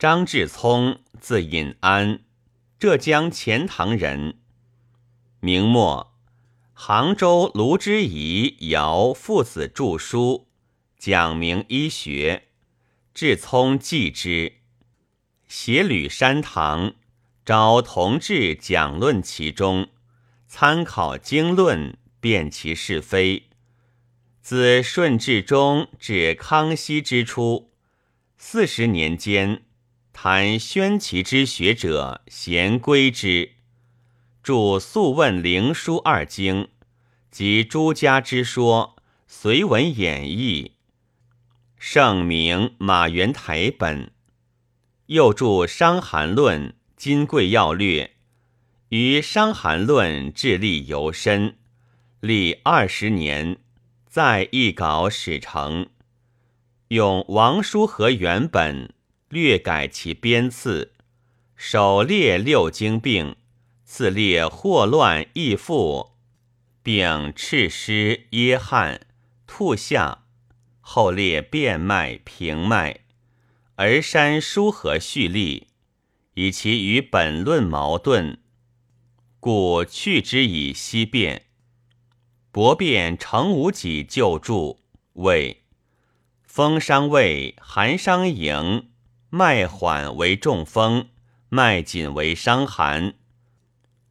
张志聪，字隐安，浙江钱塘人。明末，杭州卢之仪、姚父子著书，讲明医学。志聪记之，携旅山堂，招同志讲论其中，参考经论，辨其是非。自顺治中至康熙之初，四十年间，谈宣奇之学者咸归之，著《素问·灵书》二经及诸家之说，隋文演义，圣明马元台本，又著《伤寒论》《金匮要略》，于《伤寒论》致力尤深，历二十年。再一稿始成，用王书和原本略改其编次，首列六经病，次列霍乱易腹，并赤湿噎汗吐下，后列变脉平脉，而删书和序例，以其与本论矛盾，故去之以析变。博辩程无己旧注谓：风伤胃，寒伤营，脉缓为中风，脉紧为伤寒。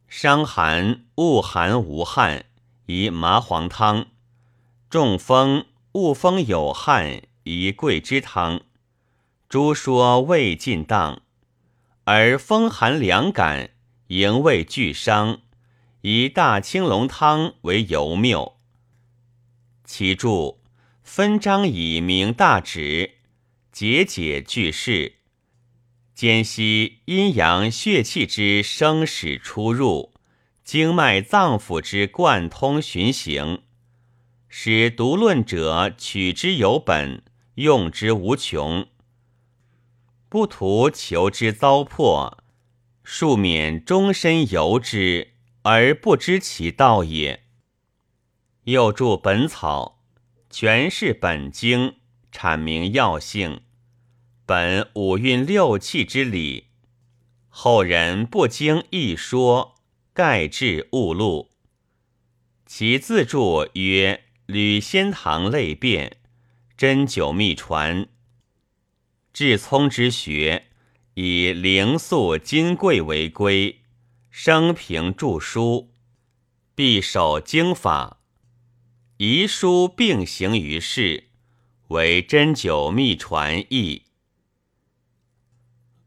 伤寒恶寒无汗，宜麻黄汤；中风恶风有汗，宜桂枝汤。诸说未尽当，而风寒凉感，营卫俱伤。以大青龙汤为尤谬，其注分章以明大旨，节节句式，兼析阴阳血气之生始出入，经脉脏腑之贯通循行，使读论者取之有本，用之无穷，不图求之糟粕，庶免终身游之。而不知其道也。又著《本草》，全是本经，阐明药性，本五运六气之理。后人不经一说，盖至误录。其自著曰《吕仙堂类变》，针灸秘传。至聪之学，以灵素金匮为归。生平著书，必守经法，遗书并行于世，为针灸秘传译。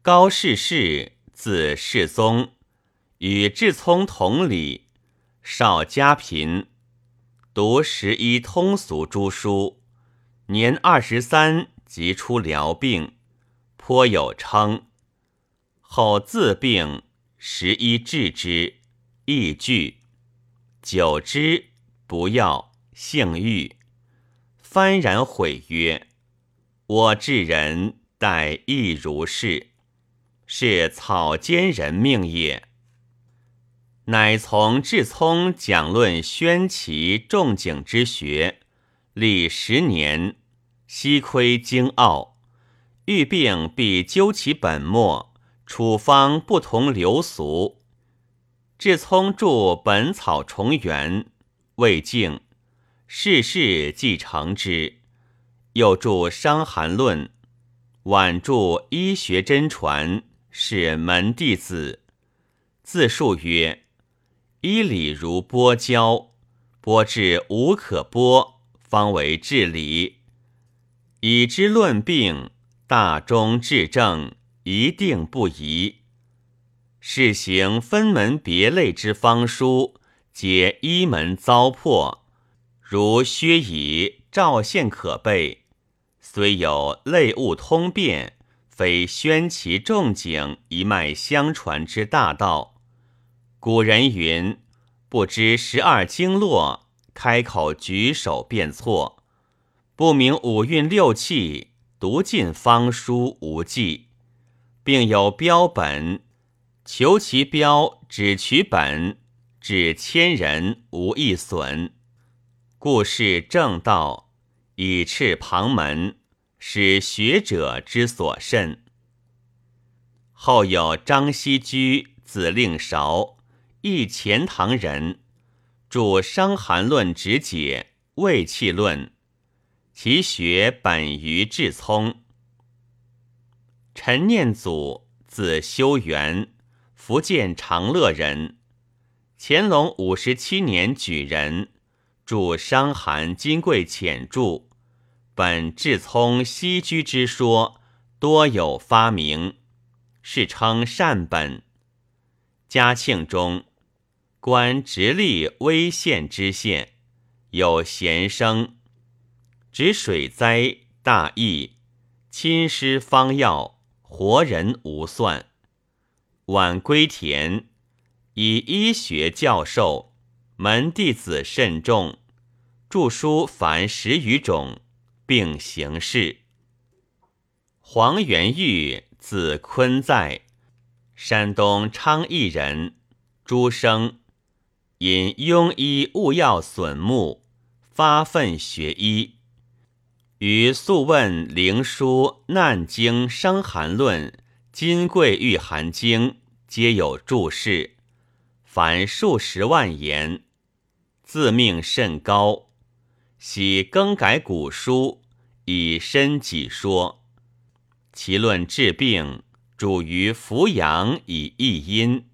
高士士，字世宗，与智聪同里，少家贫，读十一通俗诸书，年二十三即出疗病，颇有称。后自病。十一治之，亦惧，久之不药，性欲，幡然悔曰：“我治人，待亦如是，是草菅人命也。”乃从智聪讲论宣奇仲景之学，历十年，悉窥精奥，遇病必究其本末。处方不同流俗，志聪著《本草重元》，未竟，世事既成之。又著《伤寒论》，晚著《医学真传》，是门弟子。自述曰：“医理如剥胶，剥至无可剥，方为治理。以之论病，大中治正。”一定不宜。试行分门别类之方书，皆一门糟粕，如薛乙、赵宪可备。虽有类物通变，非宣其仲景一脉相传之大道。古人云：“不知十二经络，开口举手便错；不明五运六气，读尽方书无忌。”并有标本，求其标，只取本，至千人无一损。故是正道，以斥旁门，使学者之所甚。后有张希居，子令韶，亦钱塘人，著《伤寒论》直解，《胃气论》，其学本于志聪。陈念祖，字修元，福建长乐人，乾隆五十七年举人，著《伤寒金匮浅注》，本志聪西居之说，多有发明。世称善本。嘉庆中，官直隶威县知县，有贤生，指水灾大疫，亲师方药，活人无算。晚归田，以医学教授，门弟子甚众，著书凡十余种，并行事。黄元玉。字坤在，山东昌邑人，诸生，因庸医误药损目，发愤学医。于《素问》《灵书》《难经》《伤寒论》《金匮玉寒经》皆有注释，凡数十万言，自命甚高。喜更改古书，以身己说。其论治病，主于扶阳以益阴。